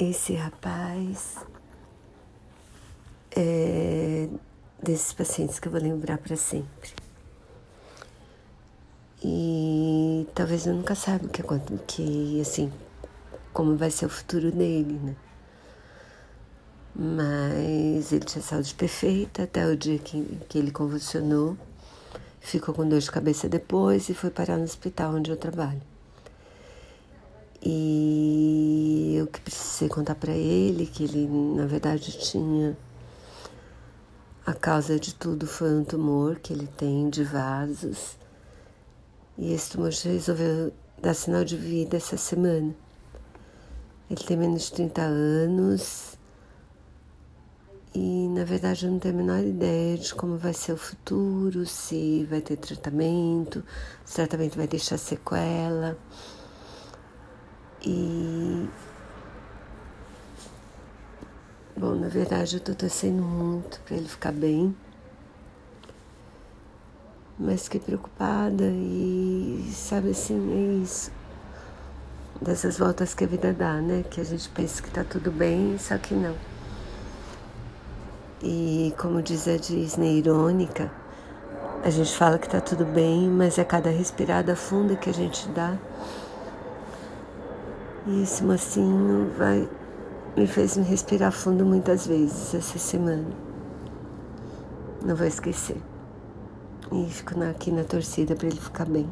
esse rapaz é desses pacientes que eu vou lembrar para sempre. E talvez eu nunca saiba que, que assim, como vai ser o futuro dele, né? Mas ele tinha saúde perfeita até o dia que, que ele convulsionou, ficou com dor de cabeça depois e foi parar no hospital onde eu trabalho. E que precisei contar para ele que ele, na verdade, tinha. A causa de tudo foi um tumor que ele tem de vasos. E esse tumor resolveu dar sinal de vida essa semana. Ele tem menos de 30 anos. E na verdade eu não tenho a menor ideia de como vai ser o futuro, se vai ter tratamento, se o tratamento vai deixar sequela. E. Bom, na verdade eu tô torcendo muito para ele ficar bem. Mas fiquei preocupada e, sabe assim, é isso. Dessas voltas que a vida dá, né? Que a gente pensa que tá tudo bem, só que não. E como diz a Disney irônica, a gente fala que tá tudo bem, mas é cada respirada funda que a gente dá e esse mocinho vai, me fez me respirar fundo muitas vezes essa semana. Não vou esquecer. E fico aqui na torcida para ele ficar bem.